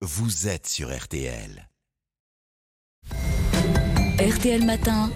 vous êtes sur RTL. RTL Matin,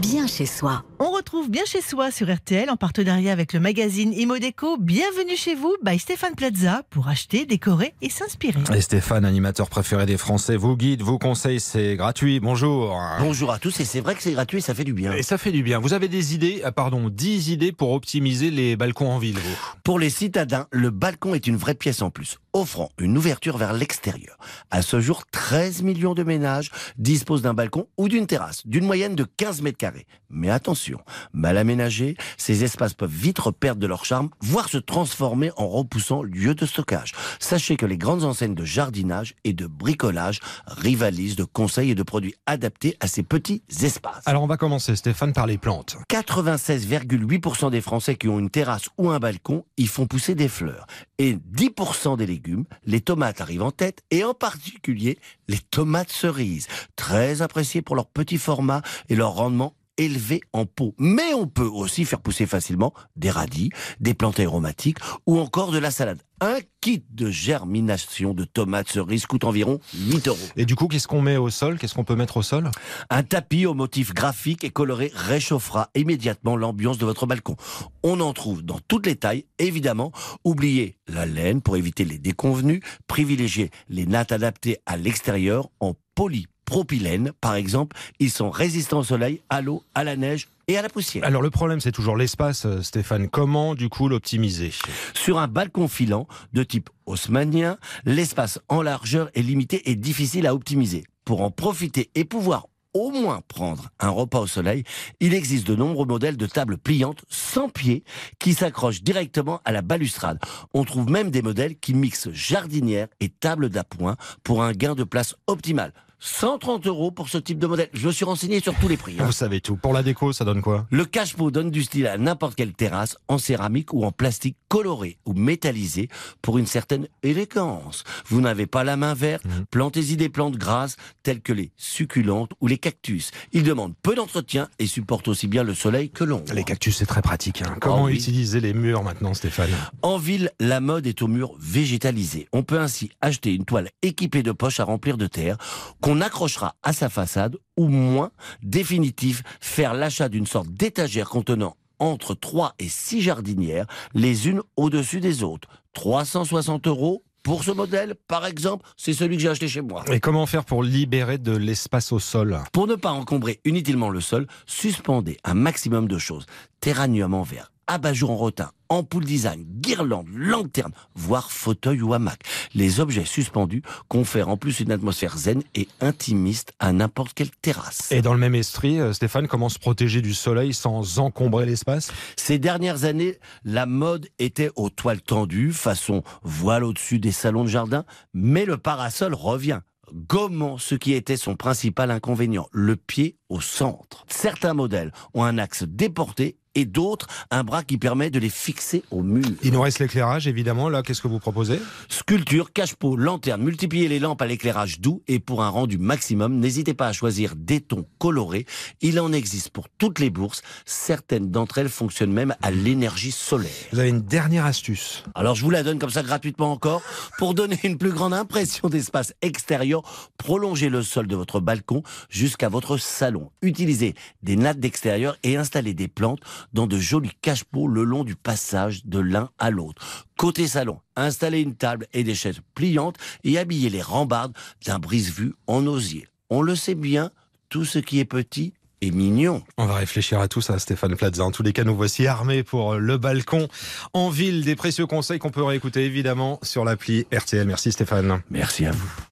bien chez soi. On retrouve bien chez soi sur RTL en partenariat avec le magazine Imodeco. Bienvenue chez vous by Stéphane Plaza pour acheter, décorer et s'inspirer. Et Stéphane, animateur préféré des Français, vous guide, vous conseille, c'est gratuit. Bonjour. Bonjour à tous, et c'est vrai que c'est gratuit, ça fait du bien. Et ça fait du bien. Vous avez des idées, ah, pardon, 10 idées pour optimiser les balcons en ville, vous? Pour les citadins, le balcon est une vraie pièce en plus, offrant une ouverture vers l'extérieur. À ce jour, 13 millions de ménages disposent d'un balcon ou d'une terrasse, d'une moyenne de 15 mètres carrés. Mais attention, mal aménagés, ces espaces peuvent vite perdre de leur charme, voire se transformer en repoussant lieu de stockage. Sachez que les grandes enseignes de jardinage et de bricolage rivalisent de conseils et de produits adaptés à ces petits espaces. Alors on va commencer, Stéphane, par les plantes. 96,8% des Français qui ont une terrasse ou un balcon y font pousser des fleurs. Et 10% des légumes, les tomates arrivent en tête, et en particulier les tomates cerises, très appréciées pour leur petit format et leur rendement élevé en pot. Mais on peut aussi faire pousser facilement des radis, des plantes aromatiques ou encore de la salade. Un kit de germination de tomates cerises coûte environ 8 euros. Et du coup, qu'est-ce qu'on met au sol? Qu'est-ce qu'on peut mettre au sol? Un tapis au motif graphique et coloré réchauffera immédiatement l'ambiance de votre balcon. On en trouve dans toutes les tailles, évidemment. Oubliez la laine pour éviter les déconvenus. Privilégiez les nattes adaptées à l'extérieur en poly propylène, par exemple. Ils sont résistants au soleil, à l'eau, à la neige et à la poussière. Alors le problème, c'est toujours l'espace, euh, Stéphane. Comment, du coup, l'optimiser? Sur un balcon filant de type haussmannien, l'espace en largeur est limité et difficile à optimiser. Pour en profiter et pouvoir au moins prendre un repas au soleil, il existe de nombreux modèles de tables pliantes sans pied qui s'accrochent directement à la balustrade. On trouve même des modèles qui mixent jardinière et table d'appoint pour un gain de place optimal. 130 euros pour ce type de modèle. Je me suis renseigné sur tous les prix. hein. Vous savez tout. Pour la déco, ça donne quoi? Le cache-pot donne du style à n'importe quelle terrasse, en céramique ou en plastique coloré ou métallisé pour une certaine élégance. Vous n'avez pas la main verte, Mhm. plantez-y des plantes grasses telles que les succulentes ou les cactus. Ils demandent peu d'entretien et supportent aussi bien le soleil que l'ombre. Les cactus, c'est très pratique. hein. Comment Oh oui. utiliser les murs maintenant, Stéphane? En ville, la mode est au mur végétalisé. On peut ainsi acheter une toile équipée de poches à remplir de terre qu'on accrochera à sa façade ou moins définitif, faire l'achat d'une sorte d'étagère contenant entre 3 et 6 jardinières, les unes au-dessus des autres. 360 euros pour ce modèle, par exemple, c'est celui que j'ai acheté chez moi. Et comment faire pour libérer de l'espace au sol? Pour ne pas encombrer inutilement le sol, suspendez un maximum de choses. Terranium en verre, abat-jour en rotin, ampoule design, guirlande, lanterne, voire fauteuil ou hamac. Les objets suspendus confèrent en plus une atmosphère zen et intimiste à n'importe quelle terrasse. Et dans le même esprit, euh, Stéphane, comment se protéger du soleil sans encombrer l'espace? Ces dernières années, la mode était aux toiles tendues, façon voile au-dessus des salons de jardin, mais le parasol revient. Gommant ce qui était son principal inconvénient, le pied au centre. Certains modèles ont un axe déporté et d'autres un bras qui permet de les fixer au mur. Il nous reste l'éclairage, évidemment. Là, qu'est-ce que vous proposez? Sculpture, cache-pot, lanterne, multipliez les lampes à l'éclairage doux et pour un rendu maximum, n'hésitez pas à choisir des tons colorés. Il en existe pour toutes les bourses. Certaines d'entre elles fonctionnent même à l'énergie solaire. Vous avez une dernière astuce. Alors je vous la donne comme ça gratuitement encore. Pour donner une plus grande impression d'espace extérieur, prolongez le sol de votre balcon jusqu'à votre salon. Utilisez des nattes d'extérieur et installez des plantes dans de jolis cache-pots le long du passage de l'un à l'autre. Côté salon, installez une table et des chaises pliantes et habillez les rambardes d'un brise-vue en osier. On le sait bien, tout ce qui est petit est mignon. On va réfléchir à tout ça, Stéphane Plaza. En tous les cas, nous voici armés pour le balcon en ville. Des précieux conseils qu'on peut réécouter évidemment sur l'appli RTL. Merci Stéphane. Merci à vous.